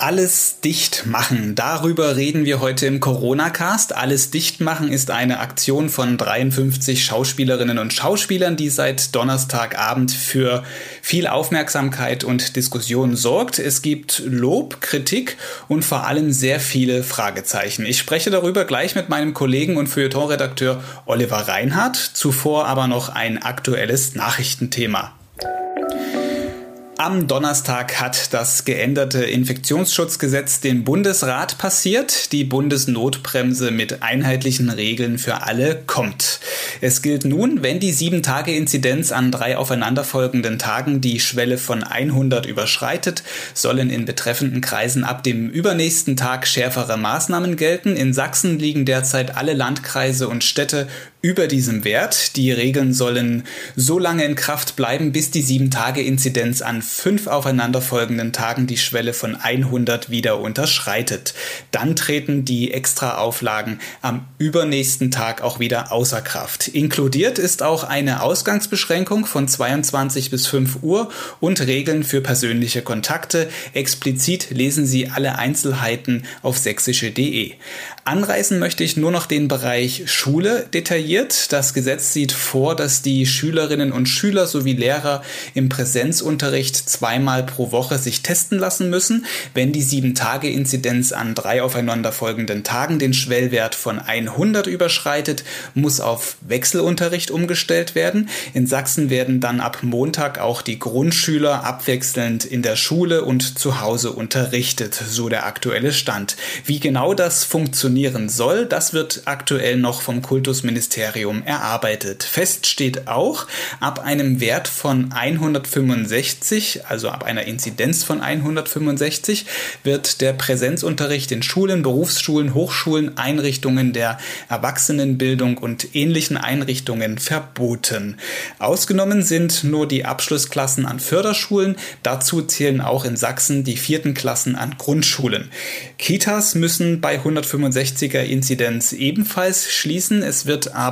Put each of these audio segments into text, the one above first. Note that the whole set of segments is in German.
Alles dicht machen. Darüber reden wir heute im Corona-Cast. Alles dicht machen ist eine Aktion von 53 Schauspielerinnen und Schauspielern, die seit Donnerstagabend für viel Aufmerksamkeit und Diskussion sorgt. Es gibt Lob, Kritik und vor allem sehr viele Fragezeichen. Ich spreche darüber gleich mit meinem Kollegen und Feuilleton-Redakteur Oliver Reinhardt. Zuvor aber noch ein aktuelles Nachrichtenthema. Am Donnerstag hat das geänderte Infektionsschutzgesetz den Bundesrat passiert. Die Bundesnotbremse mit einheitlichen Regeln für alle kommt. Es gilt nun, wenn die 7-Tage-Inzidenz an drei aufeinanderfolgenden Tagen die Schwelle von 100 überschreitet, sollen in betreffenden Kreisen ab dem übernächsten Tag schärfere Maßnahmen gelten. In Sachsen liegen derzeit alle Landkreise und Städte über diesem Wert. Die Regeln sollen so lange in Kraft bleiben, bis die 7-Tage-Inzidenz an fünf aufeinanderfolgenden Tagen die Schwelle von 100 wieder unterschreitet. Dann treten die Extraauflagen am übernächsten Tag auch wieder außer Kraft. Inkludiert ist auch eine Ausgangsbeschränkung von 22 bis 5 Uhr und Regeln für persönliche Kontakte. Explizit lesen Sie alle Einzelheiten auf sächsische.de. Anreißen möchte ich nur noch den Bereich Schule detailliert. Das Gesetz sieht vor, dass die Schülerinnen und Schüler sowie Lehrer im Präsenzunterricht zweimal pro Woche sich testen lassen müssen, wenn die 7-Tage-Inzidenz an drei aufeinanderfolgenden Tagen den Schwellwert von 100 überschreitet, muss auf Wechselunterricht umgestellt werden. In Sachsen werden dann ab Montag auch die Grundschüler abwechselnd in der Schule und zu Hause unterrichtet, so der aktuelle Stand. Wie genau das funktionieren soll, das wird aktuell noch vom Kultusministerium erarbeitet. Fest steht auch, ab einem Wert von 165, also ab einer Inzidenz von 165, wird der Präsenzunterricht in Schulen, Berufsschulen, Hochschulen, Einrichtungen der Erwachsenenbildung und ähnlichen Einrichtungen verboten. Ausgenommen sind nur die Abschlussklassen an Förderschulen. Dazu zählen auch in Sachsen die vierten Klassen an Grundschulen. Kitas müssen bei 165 65er Inzidenz ebenfalls schließen. Es wird aber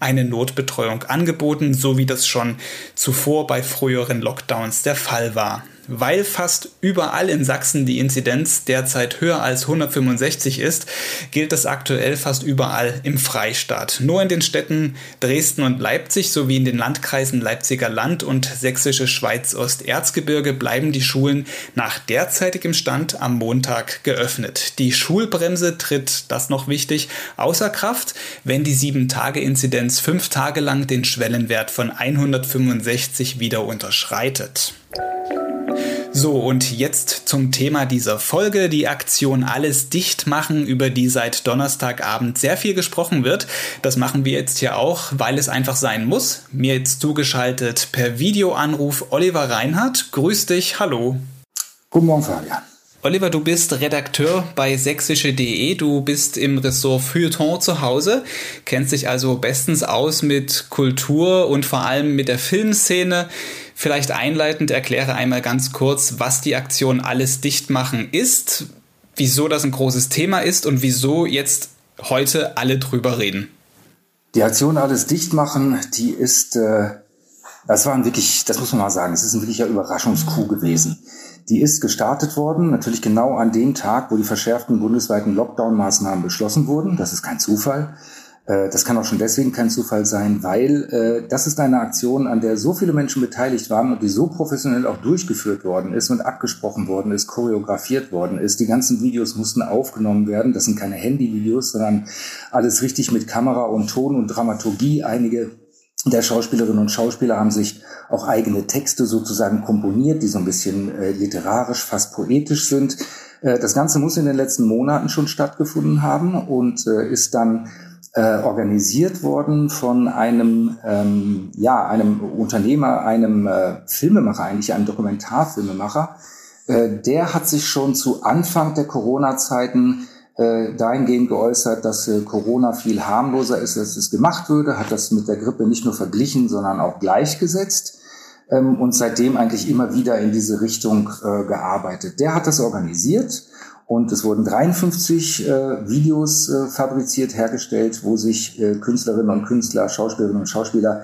eine Notbetreuung angeboten, so wie das schon zuvor bei früheren Lockdowns der Fall war. Weil fast überall in Sachsen die Inzidenz derzeit höher als 165 ist, gilt es aktuell fast überall im Freistaat. Nur in den Städten Dresden und Leipzig sowie in den Landkreisen Leipziger Land und Sächsische Schweiz Osterzgebirge bleiben die Schulen nach derzeitigem Stand am Montag geöffnet. Die Schulbremse tritt, das noch wichtig, außer Kraft, wenn die 7-Tage-Inzidenz fünf Tage lang den Schwellenwert von 165 wieder unterschreitet. So, und jetzt zum Thema dieser Folge, die Aktion Alles dicht machen, über die seit Donnerstagabend sehr viel gesprochen wird. Das machen wir jetzt hier auch, weil es einfach sein muss. Mir jetzt zugeschaltet per Videoanruf Oliver Reinhardt. Grüß dich, hallo. Guten Morgen, Fabian. Oliver, du bist Redakteur bei sächsische.de, du bist im Ressort Feuilleton zu Hause, kennst dich also bestens aus mit Kultur und vor allem mit der Filmszene. Vielleicht einleitend erkläre einmal ganz kurz, was die Aktion Alles dicht machen ist, wieso das ein großes Thema ist und wieso jetzt heute alle drüber reden. Die Aktion Alles dicht machen, die ist, äh, das war ein wirklich, das muss man mal sagen, es ist ein wirklicher Überraschungskuh gewesen. Die ist gestartet worden, natürlich genau an dem Tag, wo die verschärften bundesweiten Lockdown-Maßnahmen beschlossen wurden. Das ist kein Zufall. Äh, das kann auch schon deswegen kein Zufall sein, weil äh, das ist eine Aktion, an der so viele Menschen beteiligt waren und die so professionell auch durchgeführt worden ist und abgesprochen worden ist, choreografiert worden ist. Die ganzen Videos mussten aufgenommen werden. Das sind keine Handyvideos, sondern alles richtig mit Kamera und Ton und Dramaturgie. Einige der Schauspielerinnen und Schauspieler haben sich auch eigene Texte sozusagen komponiert, die so ein bisschen äh, literarisch, fast poetisch sind. Äh, das Ganze muss in den letzten Monaten schon stattgefunden haben und äh, ist dann äh, organisiert worden von einem, ähm, ja, einem Unternehmer, einem äh, Filmemacher, eigentlich einem Dokumentarfilmemacher. Äh, der hat sich schon zu Anfang der Corona-Zeiten äh, dahingehend geäußert, dass äh, Corona viel harmloser ist, als es gemacht würde, hat das mit der Grippe nicht nur verglichen, sondern auch gleichgesetzt ähm, und seitdem eigentlich immer wieder in diese Richtung äh, gearbeitet. Der hat das organisiert und es wurden 53 äh, Videos fabriziert, hergestellt, wo sich Künstlerinnen und Künstler, Schauspielerinnen und Schauspieler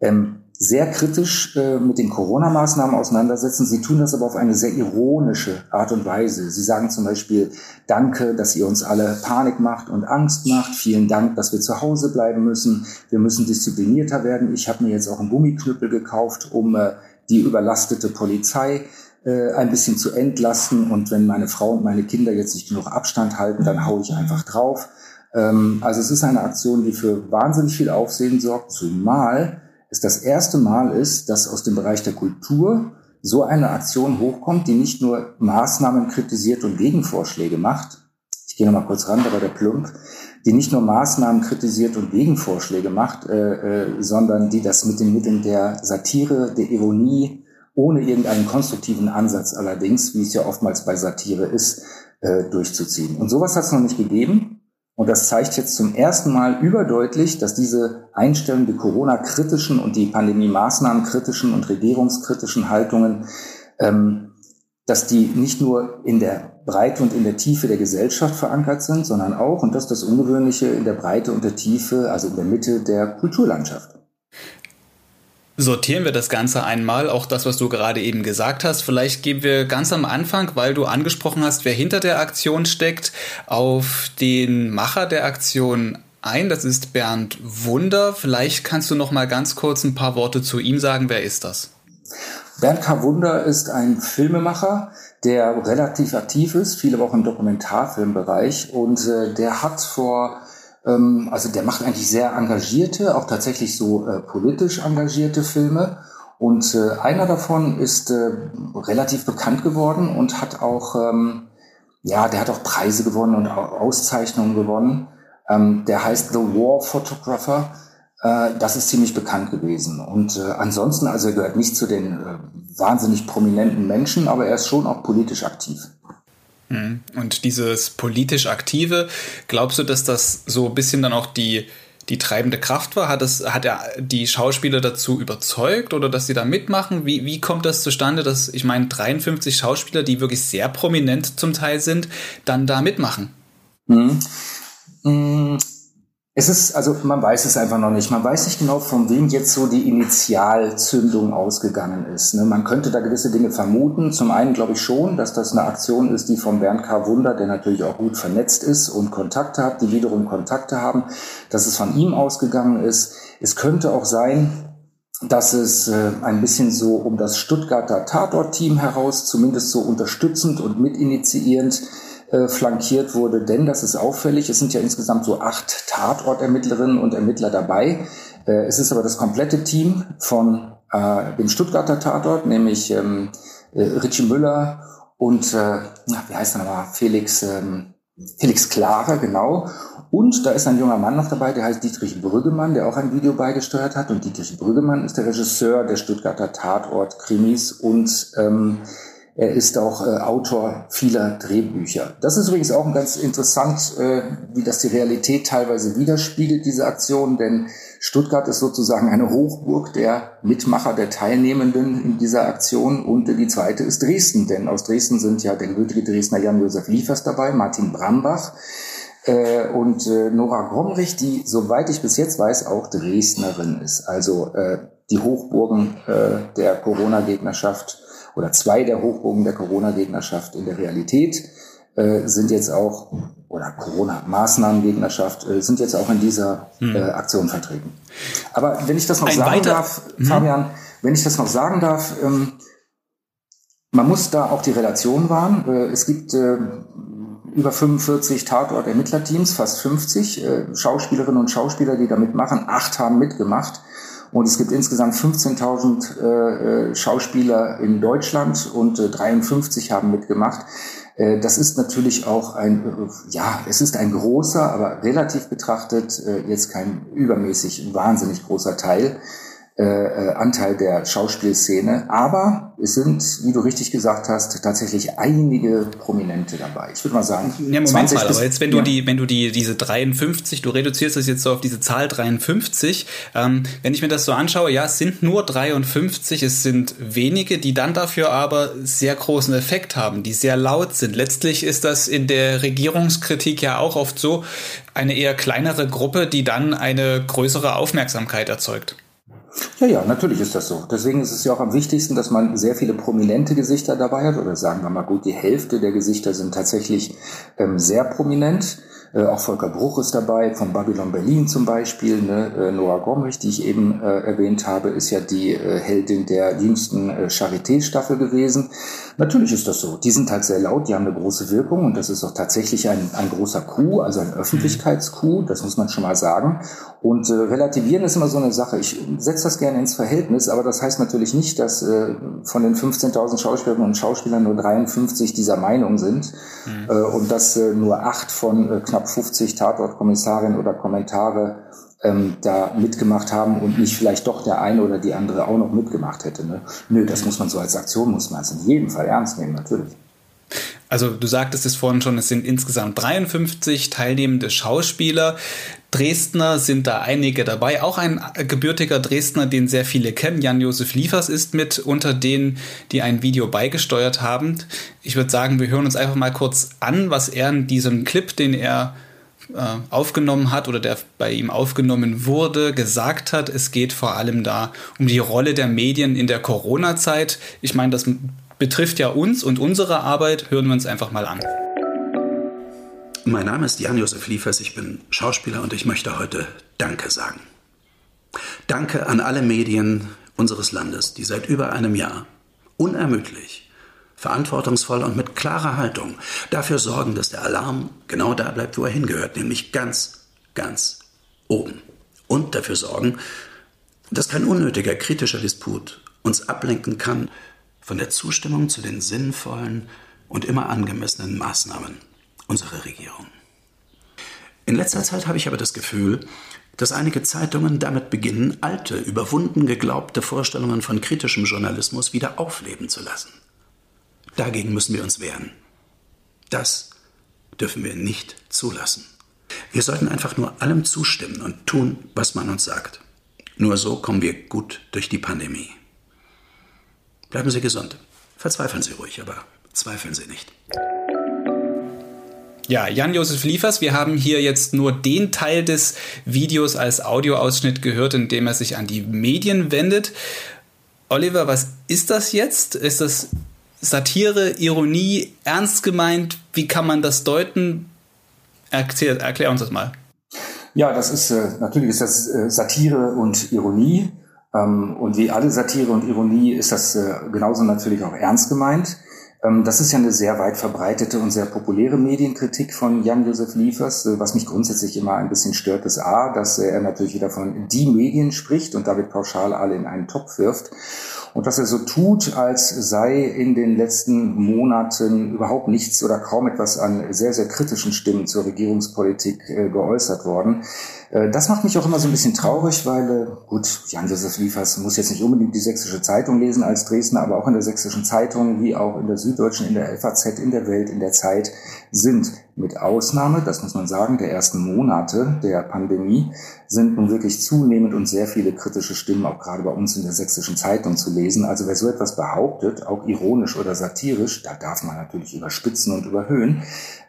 ähm, sehr kritisch äh, mit den Corona-Maßnahmen auseinandersetzen. Sie tun das aber auf eine sehr ironische Art und Weise. Sie sagen zum Beispiel, danke, dass ihr uns alle Panik macht und Angst macht. Vielen Dank, dass wir zu Hause bleiben müssen. Wir müssen disziplinierter werden. Ich habe mir jetzt auch einen Gummiknüppel gekauft, um äh, die überlastete Polizei äh, ein bisschen zu entlasten. Und wenn meine Frau und meine Kinder jetzt nicht genug Abstand halten, dann haue ich einfach drauf. Ähm, also es ist eine Aktion, die für wahnsinnig viel Aufsehen sorgt, zumal es das erste Mal ist, dass aus dem Bereich der Kultur so eine Aktion hochkommt, die nicht nur Maßnahmen kritisiert und Gegenvorschläge macht. Ich gehe nochmal kurz ran, da war der Plump, die nicht nur Maßnahmen kritisiert und Gegenvorschläge macht, äh, äh, sondern die das mit den Mitteln der Satire, der Ironie, ohne irgendeinen konstruktiven Ansatz allerdings, wie es ja oftmals bei Satire ist, äh, durchzuziehen. Und sowas hat es noch nicht gegeben. Und das zeigt jetzt zum ersten Mal überdeutlich, dass diese Einstellung, die Corona-kritischen und die Pandemie-Maßnahmen-kritischen und regierungskritischen Haltungen, ähm, dass die nicht nur in der Breite und in der Tiefe der Gesellschaft verankert sind, sondern auch, und das ist das Ungewöhnliche, in der Breite und der Tiefe, also in der Mitte der Kulturlandschaft sortieren wir das Ganze einmal, auch das, was du gerade eben gesagt hast. Vielleicht gehen wir ganz am Anfang, weil du angesprochen hast, wer hinter der Aktion steckt, auf den Macher der Aktion ein. Das ist Bernd Wunder. Vielleicht kannst du noch mal ganz kurz ein paar Worte zu ihm sagen. Wer ist das? Bernd K. Wunder ist ein Filmemacher, der relativ aktiv ist, viele auch im Dokumentarfilmbereich und äh, der hat vor ähm, also der macht eigentlich sehr engagierte, auch tatsächlich so äh, politisch engagierte Filme. Und äh, einer davon ist äh, relativ bekannt geworden und hat auch, ähm, ja, der hat auch Preise gewonnen und Auszeichnungen gewonnen. Ähm, der heißt The War Photographer. Äh, das ist ziemlich bekannt gewesen. Und äh, ansonsten, also er gehört nicht zu den äh, wahnsinnig prominenten Menschen, aber er ist schon auch politisch aktiv. Mhm. Und dieses politisch Aktive, glaubst du, dass das so ein bisschen dann auch die, die treibende Kraft war? Hat, das, hat er die Schauspieler dazu überzeugt oder dass sie da mitmachen? Wie, wie kommt das zustande, dass, ich meine, 53 Schauspieler, die wirklich sehr prominent zum Teil sind, dann da mitmachen? Mhm. Es ist, also man weiß es einfach noch nicht. Man weiß nicht genau, von wem jetzt so die Initialzündung ausgegangen ist. Ne? Man könnte da gewisse Dinge vermuten. Zum einen glaube ich schon, dass das eine Aktion ist, die von Bernd K. Wunder, der natürlich auch gut vernetzt ist und Kontakte hat, die wiederum Kontakte haben, dass es von ihm ausgegangen ist. Es könnte auch sein, dass es äh, ein bisschen so um das Stuttgarter Tatort-Team heraus, zumindest so unterstützend und mitinitiierend, äh, flankiert wurde, denn das ist auffällig. Es sind ja insgesamt so acht Tatortermittlerinnen und Ermittler dabei. Äh, es ist aber das komplette Team von äh, dem Stuttgarter Tatort, nämlich ähm, äh, Richie Müller und wie heißt er nochmal? Felix, ähm, Felix Klare, genau. Und da ist ein junger Mann noch dabei, der heißt Dietrich Brüggemann, der auch ein Video beigesteuert hat. Und Dietrich Brüggemann ist der Regisseur der Stuttgarter Tatort-Krimis und ähm, er ist auch äh, Autor vieler Drehbücher. Das ist übrigens auch ganz interessant, äh, wie das die Realität teilweise widerspiegelt, diese Aktion, denn Stuttgart ist sozusagen eine Hochburg der Mitmacher, der Teilnehmenden in dieser Aktion und die zweite ist Dresden, denn aus Dresden sind ja der gebürtige Dresdner Jan-Josef Liefers dabei, Martin Brambach äh, und äh, Nora Gromrich, die, soweit ich bis jetzt weiß, auch Dresdnerin ist. Also äh, die Hochburgen äh, der Corona-Gegnerschaft oder zwei der Hochburgen der Corona-Gegnerschaft in der Realität äh, sind jetzt auch, oder Corona-Maßnahmen-Gegnerschaft, äh, sind jetzt auch in dieser hm. äh, Aktion vertreten. Aber wenn ich das noch Ein sagen weiter? darf, hm. Fabian, wenn ich das noch sagen darf, ähm, man muss da auch die Relation wahren. Äh, es gibt äh, über 45 Tatort-Ermittlerteams, fast 50 äh, Schauspielerinnen und Schauspieler, die da mitmachen. Acht haben mitgemacht. Und es gibt insgesamt 15.000 äh, Schauspieler in Deutschland und äh, 53 haben mitgemacht. Äh, das ist natürlich auch ein, äh, ja, es ist ein großer, aber relativ betrachtet äh, jetzt kein übermäßig wahnsinnig großer Teil äh, äh, Anteil der Schauspielszene. Aber es sind, wie du richtig gesagt hast, tatsächlich einige Prominente dabei. Ich würde mal sagen. Ja, Moment mal, aber jetzt, wenn du ja. die, wenn du die, diese 53, du reduzierst das jetzt so auf diese Zahl 53, ähm, wenn ich mir das so anschaue, ja, es sind nur 53, es sind wenige, die dann dafür aber sehr großen Effekt haben, die sehr laut sind. Letztlich ist das in der Regierungskritik ja auch oft so, eine eher kleinere Gruppe, die dann eine größere Aufmerksamkeit erzeugt. Ja, ja, natürlich ist das so. Deswegen ist es ja auch am wichtigsten, dass man sehr viele prominente Gesichter dabei hat. Oder sagen wir mal gut, die Hälfte der Gesichter sind tatsächlich ähm, sehr prominent. Äh, auch Volker Bruch ist dabei, von Babylon Berlin zum Beispiel. Ne? Äh, Noah Gomrich, die ich eben äh, erwähnt habe, ist ja die äh, Heldin der jüngsten äh, Charité-Staffel gewesen. Natürlich ist das so. Die sind halt sehr laut, die haben eine große Wirkung und das ist auch tatsächlich ein, ein großer Coup, also ein Öffentlichkeitscoup, das muss man schon mal sagen. Und äh, relativieren ist immer so eine Sache. Ich setze das gerne ins Verhältnis, aber das heißt natürlich nicht, dass äh, von den 15.000 Schauspielerinnen und Schauspielern nur 53 dieser Meinung sind mhm. äh, und dass äh, nur acht von äh, knapp knapp 50 Tatortkommissarinnen oder Kommentare ähm, da mitgemacht haben und nicht vielleicht doch der eine oder die andere auch noch mitgemacht hätte. Ne? Nö, das muss man so als Aktion, muss man es in jedem Fall ernst nehmen, natürlich. Also du sagtest es vorhin schon, es sind insgesamt 53 teilnehmende Schauspieler. Dresdner sind da einige dabei. Auch ein gebürtiger Dresdner, den sehr viele kennen. Jan-Josef Liefers ist mit unter denen, die ein Video beigesteuert haben. Ich würde sagen, wir hören uns einfach mal kurz an, was er in diesem Clip, den er äh, aufgenommen hat oder der bei ihm aufgenommen wurde, gesagt hat. Es geht vor allem da um die Rolle der Medien in der Corona-Zeit. Ich meine, das betrifft ja uns und unsere Arbeit. Hören wir uns einfach mal an. Mein Name ist Jan-Josef Liefers, ich bin Schauspieler und ich möchte heute Danke sagen. Danke an alle Medien unseres Landes, die seit über einem Jahr unermüdlich, verantwortungsvoll und mit klarer Haltung dafür sorgen, dass der Alarm genau da bleibt, wo er hingehört, nämlich ganz, ganz oben. Und dafür sorgen, dass kein unnötiger kritischer Disput uns ablenken kann von der Zustimmung zu den sinnvollen und immer angemessenen Maßnahmen unserer Regierung. In letzter Zeit habe ich aber das Gefühl, dass einige Zeitungen damit beginnen, alte, überwunden geglaubte Vorstellungen von kritischem Journalismus wieder aufleben zu lassen. Dagegen müssen wir uns wehren. Das dürfen wir nicht zulassen. Wir sollten einfach nur allem zustimmen und tun, was man uns sagt. Nur so kommen wir gut durch die Pandemie. Bleiben Sie gesund. Verzweifeln Sie ruhig, aber zweifeln Sie nicht. Ja, Jan-Josef Liefers, wir haben hier jetzt nur den Teil des Videos als Audioausschnitt gehört, in dem er sich an die Medien wendet. Oliver, was ist das jetzt? Ist das Satire, Ironie, ernst gemeint? Wie kann man das deuten? Erklär, erklär uns das mal. Ja, das ist äh, natürlich ist das äh, Satire und Ironie. Ähm, und wie alle Satire und Ironie ist das äh, genauso natürlich auch ernst gemeint. Ähm, das ist ja eine sehr weit verbreitete und sehr populäre Medienkritik von Jan-Josef Liefers. Äh, was mich grundsätzlich immer ein bisschen stört, ist A, dass er natürlich wieder von die Medien spricht und damit pauschal alle in einen Topf wirft und dass er so tut, als sei in den letzten Monaten überhaupt nichts oder kaum etwas an sehr, sehr kritischen Stimmen zur Regierungspolitik äh, geäußert worden. Äh, das macht mich auch immer so ein bisschen traurig, weil, gut, Jan-Josef Liefers muss jetzt nicht unbedingt die Sächsische Zeitung lesen als Dresdner, aber auch in der Sächsischen Zeitung, wie auch in der Süddeutschen, in der FAZ, in der Welt, in der Zeit sind mit Ausnahme, das muss man sagen, der ersten Monate der Pandemie sind nun wirklich zunehmend und sehr viele kritische Stimmen auch gerade bei uns in der Sächsischen Zeitung zu lesen. Also wer so etwas behauptet, auch ironisch oder satirisch, da darf man natürlich überspitzen und überhöhen.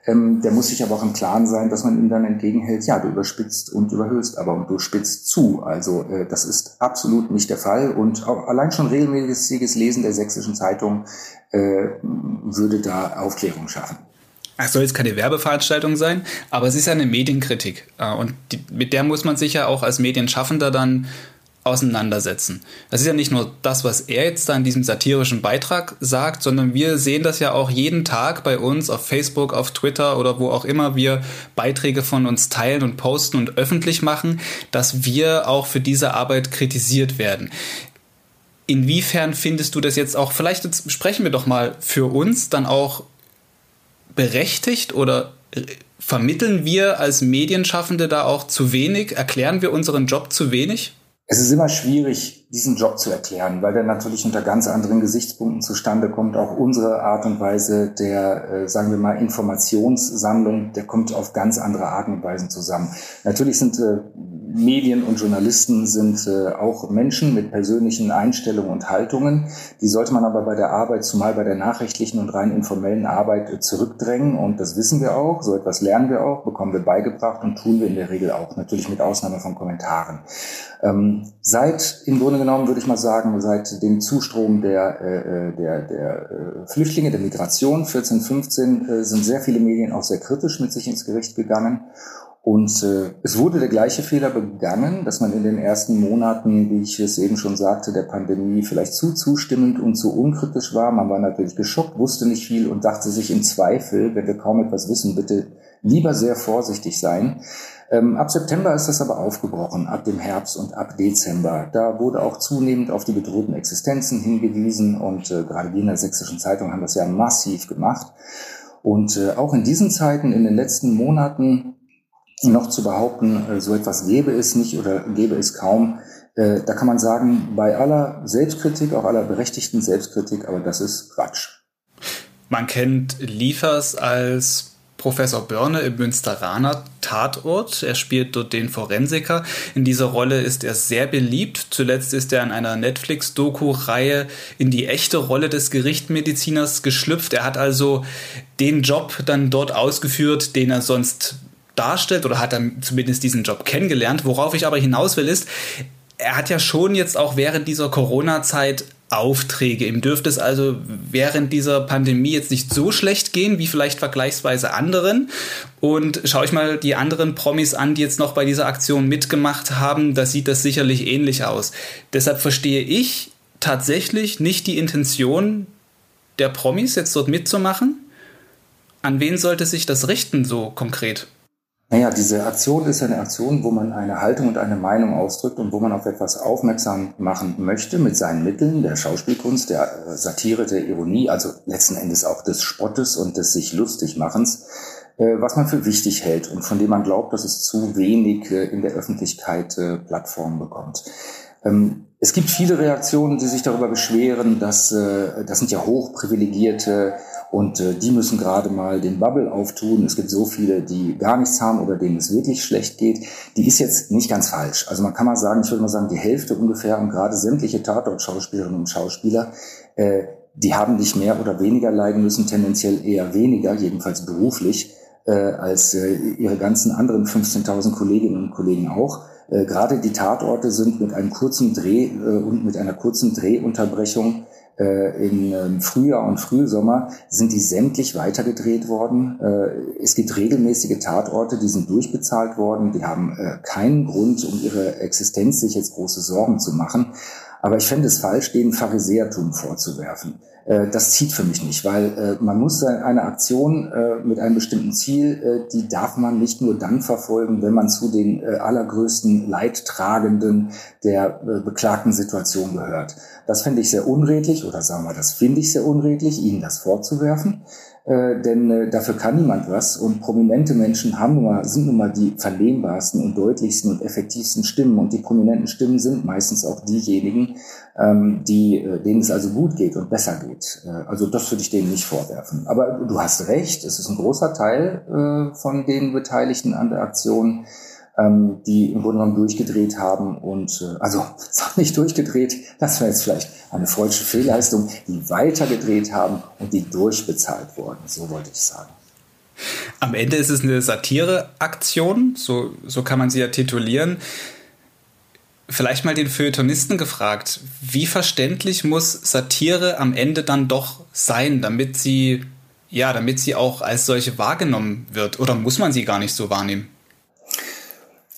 Ähm, der muss sich aber auch im Klaren sein, dass man ihm dann entgegenhält, ja, du überspitzt und überhöhst, aber und du spitzt zu. Also äh, das ist absolut nicht der Fall. Und auch allein schon regelmäßiges Lesen der Sächsischen Zeitung äh, würde da Aufklärung schaffen. Es soll jetzt keine Werbeveranstaltung sein, aber es ist ja eine Medienkritik. Äh, und die, mit der muss man sich ja auch als Medienschaffender dann auseinandersetzen. Das ist ja nicht nur das, was er jetzt da in diesem satirischen Beitrag sagt, sondern wir sehen das ja auch jeden Tag bei uns auf Facebook, auf Twitter oder wo auch immer wir Beiträge von uns teilen und posten und öffentlich machen, dass wir auch für diese Arbeit kritisiert werden. Inwiefern findest du das jetzt auch, vielleicht jetzt sprechen wir doch mal für uns, dann auch berechtigt oder vermitteln wir als Medienschaffende da auch zu wenig? Erklären wir unseren Job zu wenig? Es ist immer schwierig, diesen Job zu erklären, weil der natürlich unter ganz anderen Gesichtspunkten zustande kommt. Auch unsere Art und Weise der, äh, sagen wir mal, Informationssammlung, der kommt auf ganz andere Arten und Weisen zusammen. Natürlich sind äh, Medien und Journalisten sind äh, auch Menschen mit persönlichen Einstellungen und Haltungen. Die sollte man aber bei der Arbeit, zumal bei der nachrichtlichen und rein informellen Arbeit, äh, zurückdrängen. Und das wissen wir auch. So etwas lernen wir auch, bekommen wir beigebracht und tun wir in der Regel auch. Natürlich mit Ausnahme von Kommentaren. Ähm, seit im Grunde genommen, würde ich mal sagen, seit dem Zustrom der, äh, der, der äh, Flüchtlinge, der Migration 14, 15 äh, sind sehr viele Medien auch sehr kritisch mit sich ins Gericht gegangen. Und äh, es wurde der gleiche Fehler begangen, dass man in den ersten Monaten, wie ich es eben schon sagte, der Pandemie vielleicht zu zustimmend und zu unkritisch war. Man war natürlich geschockt, wusste nicht viel und dachte sich im Zweifel, wenn wir kaum etwas wissen, bitte lieber sehr vorsichtig sein. Ähm, ab September ist das aber aufgebrochen, ab dem Herbst und ab Dezember. Da wurde auch zunehmend auf die bedrohten Existenzen hingewiesen und äh, gerade wir in der Sächsischen Zeitung haben das ja massiv gemacht. Und äh, auch in diesen Zeiten, in den letzten Monaten, noch zu behaupten, äh, so etwas gäbe es nicht oder gäbe es kaum, äh, da kann man sagen, bei aller Selbstkritik, auch aller berechtigten Selbstkritik, aber das ist Quatsch. Man kennt Liefers als Professor Börne im Münsteraner Tatort. Er spielt dort den Forensiker. In dieser Rolle ist er sehr beliebt. Zuletzt ist er in einer Netflix-Doku-Reihe in die echte Rolle des Gerichtmediziners geschlüpft. Er hat also den Job dann dort ausgeführt, den er sonst darstellt oder hat dann zumindest diesen Job kennengelernt. Worauf ich aber hinaus will, ist, er hat ja schon jetzt auch während dieser Corona-Zeit Aufträge. Ihm dürfte es also während dieser Pandemie jetzt nicht so schlecht gehen wie vielleicht vergleichsweise anderen. Und schaue ich mal die anderen Promis an, die jetzt noch bei dieser Aktion mitgemacht haben, da sieht das sicherlich ähnlich aus. Deshalb verstehe ich tatsächlich nicht die Intention der Promis, jetzt dort mitzumachen. An wen sollte sich das richten so konkret? Naja, diese Aktion ist eine Aktion, wo man eine Haltung und eine Meinung ausdrückt und wo man auf etwas aufmerksam machen möchte mit seinen Mitteln der Schauspielkunst, der äh, Satire, der Ironie, also letzten Endes auch des Spottes und des sich lustig machens, äh, was man für wichtig hält und von dem man glaubt, dass es zu wenig äh, in der Öffentlichkeit Plattformen bekommt. Ähm, es gibt viele Reaktionen, die sich darüber beschweren, dass das sind ja hochprivilegierte und äh, die müssen gerade mal den Bubble auftun. Es gibt so viele, die gar nichts haben oder denen es wirklich schlecht geht. Die ist jetzt nicht ganz falsch. Also man kann mal sagen, ich würde mal sagen, die Hälfte ungefähr und gerade sämtliche Tatort-Schauspielerinnen und Schauspieler, äh, die haben nicht mehr oder weniger leiden müssen, tendenziell eher weniger, jedenfalls beruflich, äh, als äh, ihre ganzen anderen 15.000 Kolleginnen und Kollegen auch. Äh, gerade die Tatorte sind mit einem kurzen Dreh äh, und mit einer kurzen Drehunterbrechung äh, im ähm, Frühjahr und Frühsommer sind die sämtlich weitergedreht worden. Äh, es gibt regelmäßige Tatorte, die sind durchbezahlt worden. Die haben äh, keinen Grund, um ihre Existenz sich jetzt große Sorgen zu machen. Aber ich fände es falsch, denen Pharisäertum vorzuwerfen. Äh, das zieht für mich nicht, weil äh, man muss eine Aktion äh, mit einem bestimmten Ziel, die darf man nicht nur dann verfolgen, wenn man zu den allergrößten Leidtragenden der beklagten Situation gehört. Das fände ich sehr unredlich oder sagen wir, das finde ich sehr unredlich, Ihnen das vorzuwerfen äh, denn äh, dafür kann niemand was. Und prominente Menschen haben nun mal, sind nun mal die verlehnbarsten und deutlichsten und effektivsten Stimmen. Und die prominenten Stimmen sind meistens auch diejenigen, ähm, die, äh, denen es also gut geht und besser geht. Äh, also das würde ich denen nicht vorwerfen. Aber du hast recht, es ist ein großer Teil äh, von den Beteiligten an der Aktion, ähm, die im Grunde genommen durchgedreht haben und äh, also nicht durchgedreht, das wäre jetzt vielleicht eine falsche Fehlleistung, die weitergedreht haben und die durchbezahlt wurden, so wollte ich sagen. Am Ende ist es eine Satireaktion, so, so kann man sie ja titulieren. Vielleicht mal den Feuilletonisten gefragt, wie verständlich muss Satire am Ende dann doch sein, damit sie, ja, damit sie auch als solche wahrgenommen wird? Oder muss man sie gar nicht so wahrnehmen?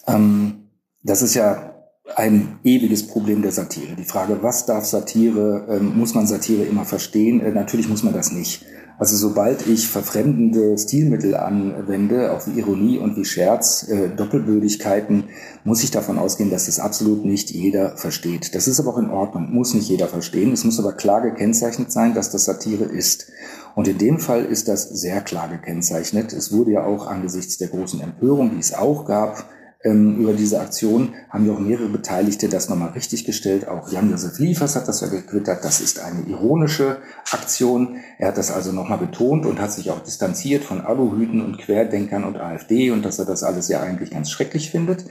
Ähm, das ist ja ein ewiges Problem der Satire. Die Frage, was darf Satire, ähm, muss man Satire immer verstehen? Äh, natürlich muss man das nicht. Also sobald ich verfremdende Stilmittel anwende, auch wie Ironie und wie Scherz, äh, Doppelbödigkeiten, muss ich davon ausgehen, dass das absolut nicht jeder versteht. Das ist aber auch in Ordnung, muss nicht jeder verstehen. Es muss aber klar gekennzeichnet sein, dass das Satire ist. Und in dem Fall ist das sehr klar gekennzeichnet. Es wurde ja auch angesichts der großen Empörung, die es auch gab, ähm, über diese Aktion haben ja auch mehrere Beteiligte das nochmal richtig gestellt. Auch Jan-Josef Liefers hat das ja getwittert. Das ist eine ironische Aktion. Er hat das also nochmal betont und hat sich auch distanziert von Aluhüten und Querdenkern und AfD und dass er das alles ja eigentlich ganz schrecklich findet.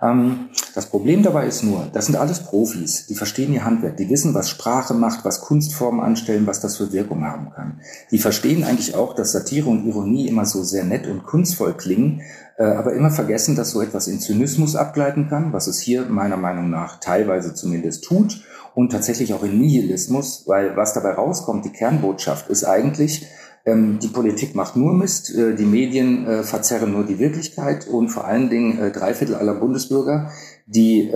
Ähm, das Problem dabei ist nur, das sind alles Profis, die verstehen ihr Handwerk, die wissen, was Sprache macht, was Kunstformen anstellen, was das für Wirkung haben kann. Die verstehen eigentlich auch, dass Satire und Ironie immer so sehr nett und kunstvoll klingen, äh, aber immer vergessen, dass so etwas in Zynismus abgleiten kann, was es hier meiner Meinung nach teilweise zumindest tut und tatsächlich auch in Nihilismus, weil was dabei rauskommt, die Kernbotschaft ist eigentlich, die Politik macht nur Mist, äh, die Medien äh, verzerren nur die Wirklichkeit und vor allen Dingen äh, drei Viertel aller Bundesbürger, die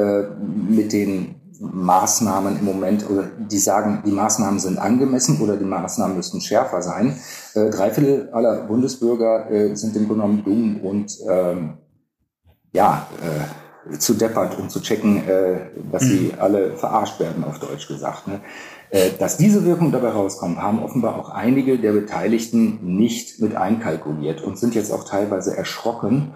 mit den Maßnahmen im Moment oder die sagen, die Maßnahmen sind angemessen oder die Maßnahmen müssten schärfer sein. Drei Viertel aller Bundesbürger sind im Grunde genommen dumm und ähm, ja, äh, zu deppert, um zu checken, äh, dass sie mhm. alle verarscht werden, auf Deutsch gesagt. Ne? Äh, dass diese Wirkung dabei rauskommen, haben offenbar auch einige der Beteiligten nicht mit einkalkuliert und sind jetzt auch teilweise erschrocken,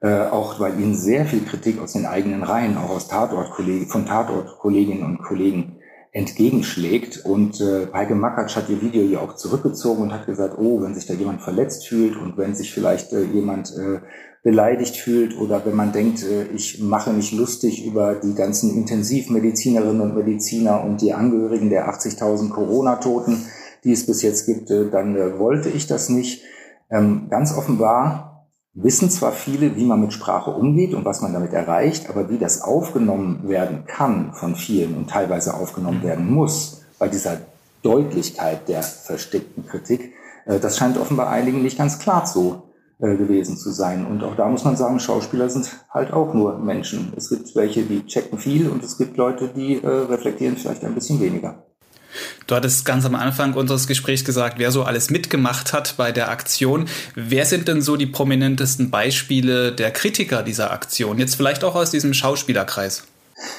äh, auch weil ihnen sehr viel Kritik aus den eigenen Reihen, auch aus Tatort von Tatort-Kolleginnen und Kollegen entgegenschlägt. Und äh, Heike Makatsch hat ihr Video ja auch zurückgezogen und hat gesagt, oh, wenn sich da jemand verletzt fühlt und wenn sich vielleicht äh, jemand äh, beleidigt fühlt oder wenn man denkt, äh, ich mache mich lustig über die ganzen Intensivmedizinerinnen und Mediziner und die Angehörigen der 80.000 Corona-Toten, die es bis jetzt gibt, äh, dann äh, wollte ich das nicht. Ähm, ganz offenbar wissen zwar viele, wie man mit Sprache umgeht und was man damit erreicht, aber wie das aufgenommen werden kann von vielen und teilweise aufgenommen werden muss bei dieser Deutlichkeit der versteckten Kritik, äh, das scheint offenbar einigen nicht ganz klar zu äh, gewesen zu sein. Und auch da muss man sagen, Schauspieler sind halt auch nur Menschen. Es gibt welche, die checken viel und es gibt Leute, die äh, reflektieren vielleicht ein bisschen weniger. Du hattest ganz am Anfang unseres Gesprächs gesagt, wer so alles mitgemacht hat bei der Aktion. Wer sind denn so die prominentesten Beispiele der Kritiker dieser Aktion? Jetzt vielleicht auch aus diesem Schauspielerkreis.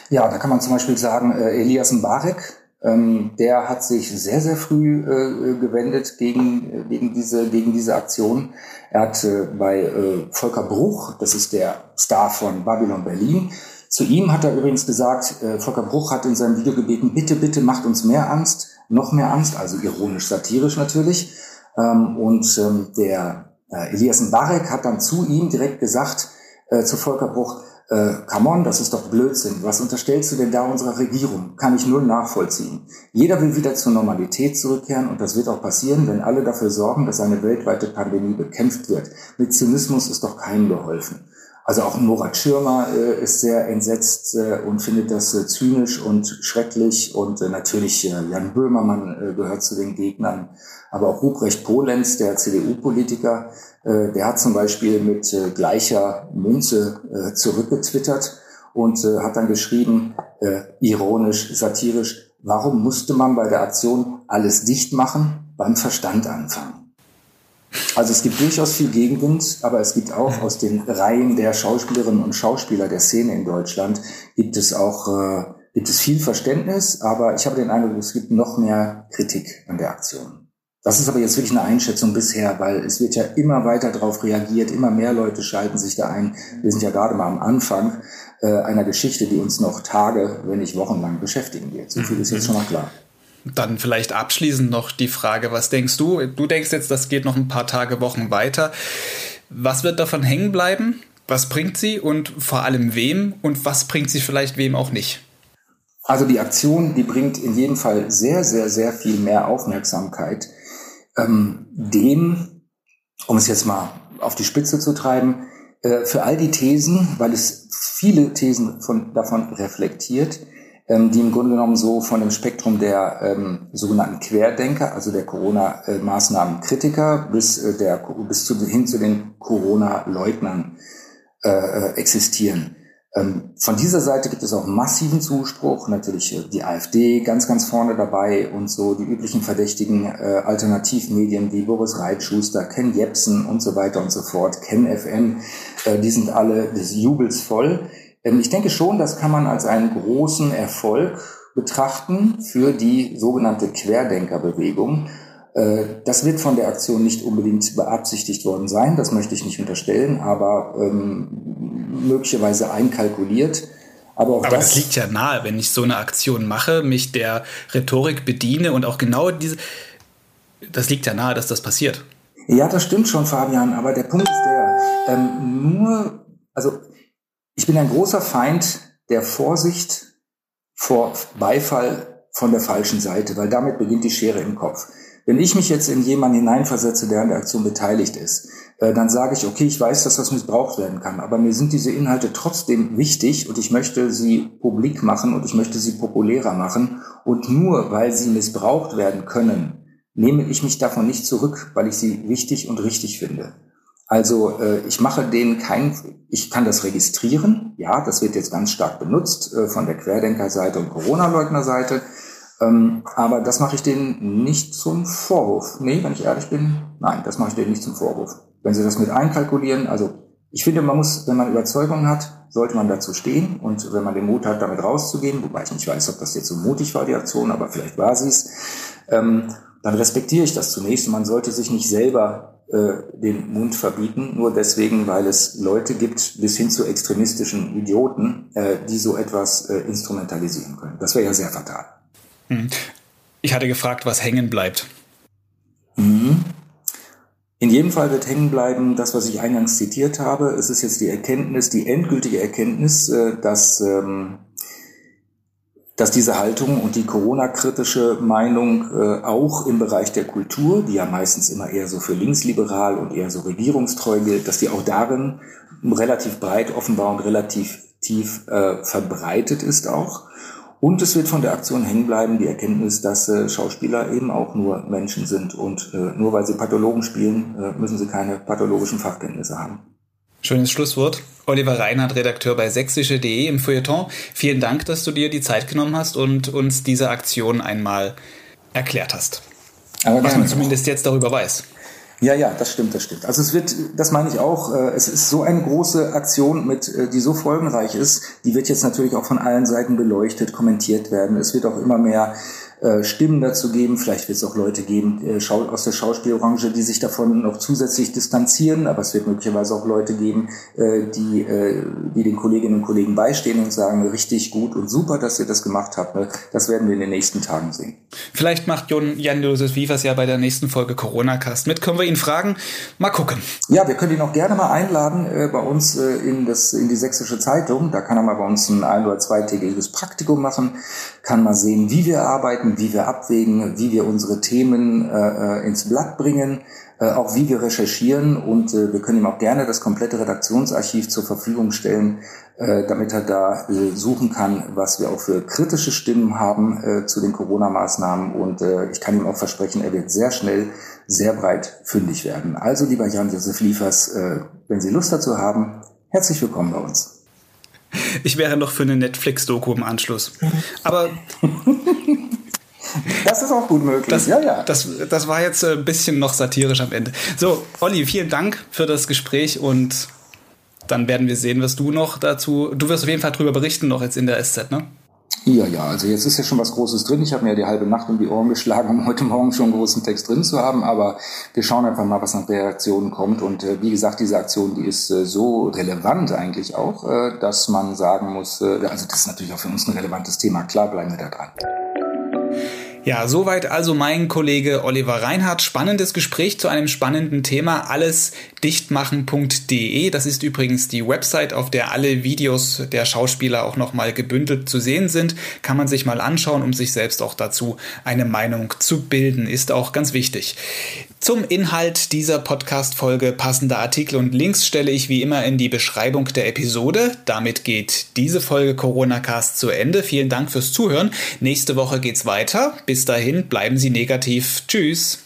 Ja, da kann man zum Beispiel sagen, äh, Elias Mbarek, ähm, der hat sich sehr, sehr früh äh, gewendet gegen, gegen, diese, gegen diese Aktion. Er hat äh, bei äh, Volker Bruch, das ist der Star von Babylon Berlin, zu ihm hat er übrigens gesagt, äh, Volker Bruch hat in seinem Video gebeten, bitte, bitte macht uns mehr Angst, noch mehr Angst, also ironisch, satirisch natürlich. Ähm, und ähm, der äh, Elias Mbarek hat dann zu ihm direkt gesagt, äh, zu Volker Bruch, äh, come on, das ist doch Blödsinn. Was unterstellst du denn da unserer Regierung? Kann ich null nachvollziehen. Jeder will wieder zur Normalität zurückkehren und das wird auch passieren, wenn alle dafür sorgen, dass eine weltweite Pandemie bekämpft wird. Mit Zynismus ist doch keinem geholfen. Also auch Murat Schirmer äh, ist sehr entsetzt äh, und findet das äh, zynisch und schrecklich. Und äh, natürlich äh, Jan Böhmermann äh, gehört zu den Gegnern. Aber auch Ruprecht Polenz, der CDU-Politiker, der hat zum Beispiel mit gleicher Münze zurückgetwittert und hat dann geschrieben, ironisch, satirisch, warum musste man bei der Aktion alles dicht machen, beim Verstand anfangen? Also es gibt durchaus viel Gegenwind, aber es gibt auch aus den Reihen der Schauspielerinnen und Schauspieler der Szene in Deutschland gibt es auch äh, gibt es viel Verständnis, aber ich habe den Eindruck, es gibt noch mehr Kritik an der Aktion. Das ist aber jetzt wirklich eine Einschätzung bisher, weil es wird ja immer weiter darauf reagiert, immer mehr Leute schalten sich da ein. Wir sind ja gerade mal am Anfang äh, einer Geschichte, die uns noch Tage, wenn nicht wochenlang beschäftigen wird. So viel ist jetzt schon mal klar. Dann vielleicht abschließend noch die Frage, was denkst du? Du denkst jetzt, das geht noch ein paar Tage, Wochen weiter. Was wird davon hängen bleiben? Was bringt sie und vor allem wem? Und was bringt sie vielleicht wem auch nicht? Also die Aktion, die bringt in jedem Fall sehr, sehr, sehr viel mehr Aufmerksamkeit ähm, dem, um es jetzt mal auf die Spitze zu treiben, äh, für all die Thesen, weil es viele Thesen von, davon reflektiert, ähm, die im Grunde genommen so von dem Spektrum der ähm, sogenannten Querdenker, also der Corona-Maßnahmen-Kritiker, bis, äh, der, bis zu, hin zu den Corona-Leugnern äh, äh, existieren. Ähm, von dieser Seite gibt es auch massiven Zuspruch, natürlich äh, die AfD ganz, ganz vorne dabei und so die üblichen verdächtigen äh, Alternativmedien wie Boris Reitschuster, Ken Jepsen und so weiter und so fort, Ken FM, äh, die sind alle des Jubels voll. Ähm, ich denke schon, das kann man als einen großen Erfolg betrachten für die sogenannte Querdenkerbewegung. Äh, das wird von der Aktion nicht unbedingt beabsichtigt worden sein, das möchte ich nicht unterstellen, aber ähm, möglicherweise einkalkuliert. Aber, auch Aber das, das liegt ja nahe, wenn ich so eine Aktion mache, mich der Rhetorik bediene und auch genau diese, das liegt ja nahe, dass das passiert. Ja, das stimmt schon, Fabian, aber der Punkt ist der, ähm, nur, also ich bin ein großer Feind der Vorsicht vor Beifall von der falschen Seite, weil damit beginnt die Schere im Kopf. Wenn ich mich jetzt in jemanden hineinversetze, der an der Aktion beteiligt ist, äh, dann sage ich, okay, ich weiß, dass das missbraucht werden kann, aber mir sind diese Inhalte trotzdem wichtig und ich möchte sie publik machen und ich möchte sie populärer machen. Und nur weil sie missbraucht werden können, nehme ich mich davon nicht zurück, weil ich sie wichtig und richtig finde. Also äh, ich mache denen kein, ich kann das registrieren, ja, das wird jetzt ganz stark benutzt äh, von der Querdenkerseite und Corona-Leugner-Seite, ähm, aber das mache ich denen nicht zum Vorwurf. Nee, wenn ich ehrlich bin, nein, das mache ich denen nicht zum Vorwurf. Wenn sie das mit einkalkulieren, also ich finde, man muss, wenn man Überzeugung hat, sollte man dazu stehen und wenn man den Mut hat, damit rauszugehen, wobei ich nicht weiß, ob das jetzt so mutig war, die Aktion, aber vielleicht war sie es, ähm, dann respektiere ich das zunächst und man sollte sich nicht selber den Mund verbieten, nur deswegen, weil es Leute gibt, bis hin zu extremistischen Idioten, äh, die so etwas äh, instrumentalisieren können. Das wäre ja sehr fatal. Hm. Ich hatte gefragt, was hängen bleibt. Mhm. In jedem Fall wird hängen bleiben, das, was ich eingangs zitiert habe. Es ist jetzt die Erkenntnis, die endgültige Erkenntnis, äh, dass ähm, dass diese Haltung und die Corona-kritische Meinung äh, auch im Bereich der Kultur, die ja meistens immer eher so für linksliberal und eher so regierungstreu gilt, dass die auch darin relativ breit offenbar und relativ tief äh, verbreitet ist auch. Und es wird von der Aktion hängen bleiben, die Erkenntnis, dass äh, Schauspieler eben auch nur Menschen sind und äh, nur weil sie Pathologen spielen, äh, müssen sie keine pathologischen Fachkenntnisse haben. Schönes Schlusswort. Oliver Reinhardt, Redakteur bei sächsische.de im Feuilleton. Vielen Dank, dass du dir die Zeit genommen hast und uns diese Aktion einmal erklärt hast. Aber Was man zumindest jetzt darüber weiß. Ja, ja, das stimmt, das stimmt. Also es wird, das meine ich auch, äh, es ist so eine große Aktion mit, äh, die so folgenreich ist, die wird jetzt natürlich auch von allen Seiten beleuchtet, kommentiert werden. Es wird auch immer mehr äh, Stimmen dazu geben. Vielleicht wird es auch Leute geben äh, aus der Schauspielbranche, die sich davon noch zusätzlich distanzieren. Aber es wird möglicherweise auch Leute geben, äh, die, äh, die den Kolleginnen und Kollegen beistehen und sagen, richtig gut und super, dass ihr das gemacht habt. Ne? Das werden wir in den nächsten Tagen sehen. Vielleicht macht Jan-Josef Wiefers ja bei der nächsten Folge Corona-Cast mit. Können wir ihn fragen? Mal gucken. Ja, wir können ihn auch gerne mal einladen äh, bei uns äh, in, das, in die Sächsische Zeitung. Da kann er mal bei uns ein ein- oder zweitägiges Praktikum machen, kann mal sehen, wie wir arbeiten, arbeiten, wie wir abwägen, wie wir unsere Themen äh, ins Blatt bringen, äh, auch wie wir recherchieren und äh, wir können ihm auch gerne das komplette Redaktionsarchiv zur Verfügung stellen, äh, damit er da äh, suchen kann, was wir auch für kritische Stimmen haben äh, zu den Corona-Maßnahmen und äh, ich kann ihm auch versprechen, er wird sehr schnell sehr breit fündig werden. Also lieber Jan-Josef Liefers, äh, wenn Sie Lust dazu haben, herzlich willkommen bei uns. Ich wäre noch für eine Netflix-Doku im Anschluss. Aber Das ist auch gut möglich. Das, ja, ja. Das, das war jetzt ein bisschen noch satirisch am Ende. So, Olli, vielen Dank für das Gespräch und dann werden wir sehen, was du noch dazu. Du wirst auf jeden Fall darüber berichten, noch jetzt in der SZ, ne? Ja, ja, also jetzt ist ja schon was Großes drin. Ich habe mir ja die halbe Nacht um die Ohren geschlagen, um heute Morgen schon einen großen Text drin zu haben. Aber wir schauen einfach mal, was nach Reaktionen kommt. Und äh, wie gesagt, diese Aktion, die ist äh, so relevant eigentlich auch, äh, dass man sagen muss, äh, also das ist natürlich auch für uns ein relevantes Thema. Klar bleiben wir da dran. Ja, soweit also mein Kollege Oliver Reinhardt. Spannendes Gespräch zu einem spannenden Thema. Allesdichtmachen.de. Das ist übrigens die Website, auf der alle Videos der Schauspieler auch nochmal gebündelt zu sehen sind. Kann man sich mal anschauen, um sich selbst auch dazu eine Meinung zu bilden. Ist auch ganz wichtig. Zum Inhalt dieser Podcast-Folge passende Artikel und Links stelle ich wie immer in die Beschreibung der Episode. Damit geht diese Folge Corona Cast zu Ende. Vielen Dank fürs Zuhören. Nächste Woche geht's weiter. Bis dahin bleiben Sie negativ. Tschüss.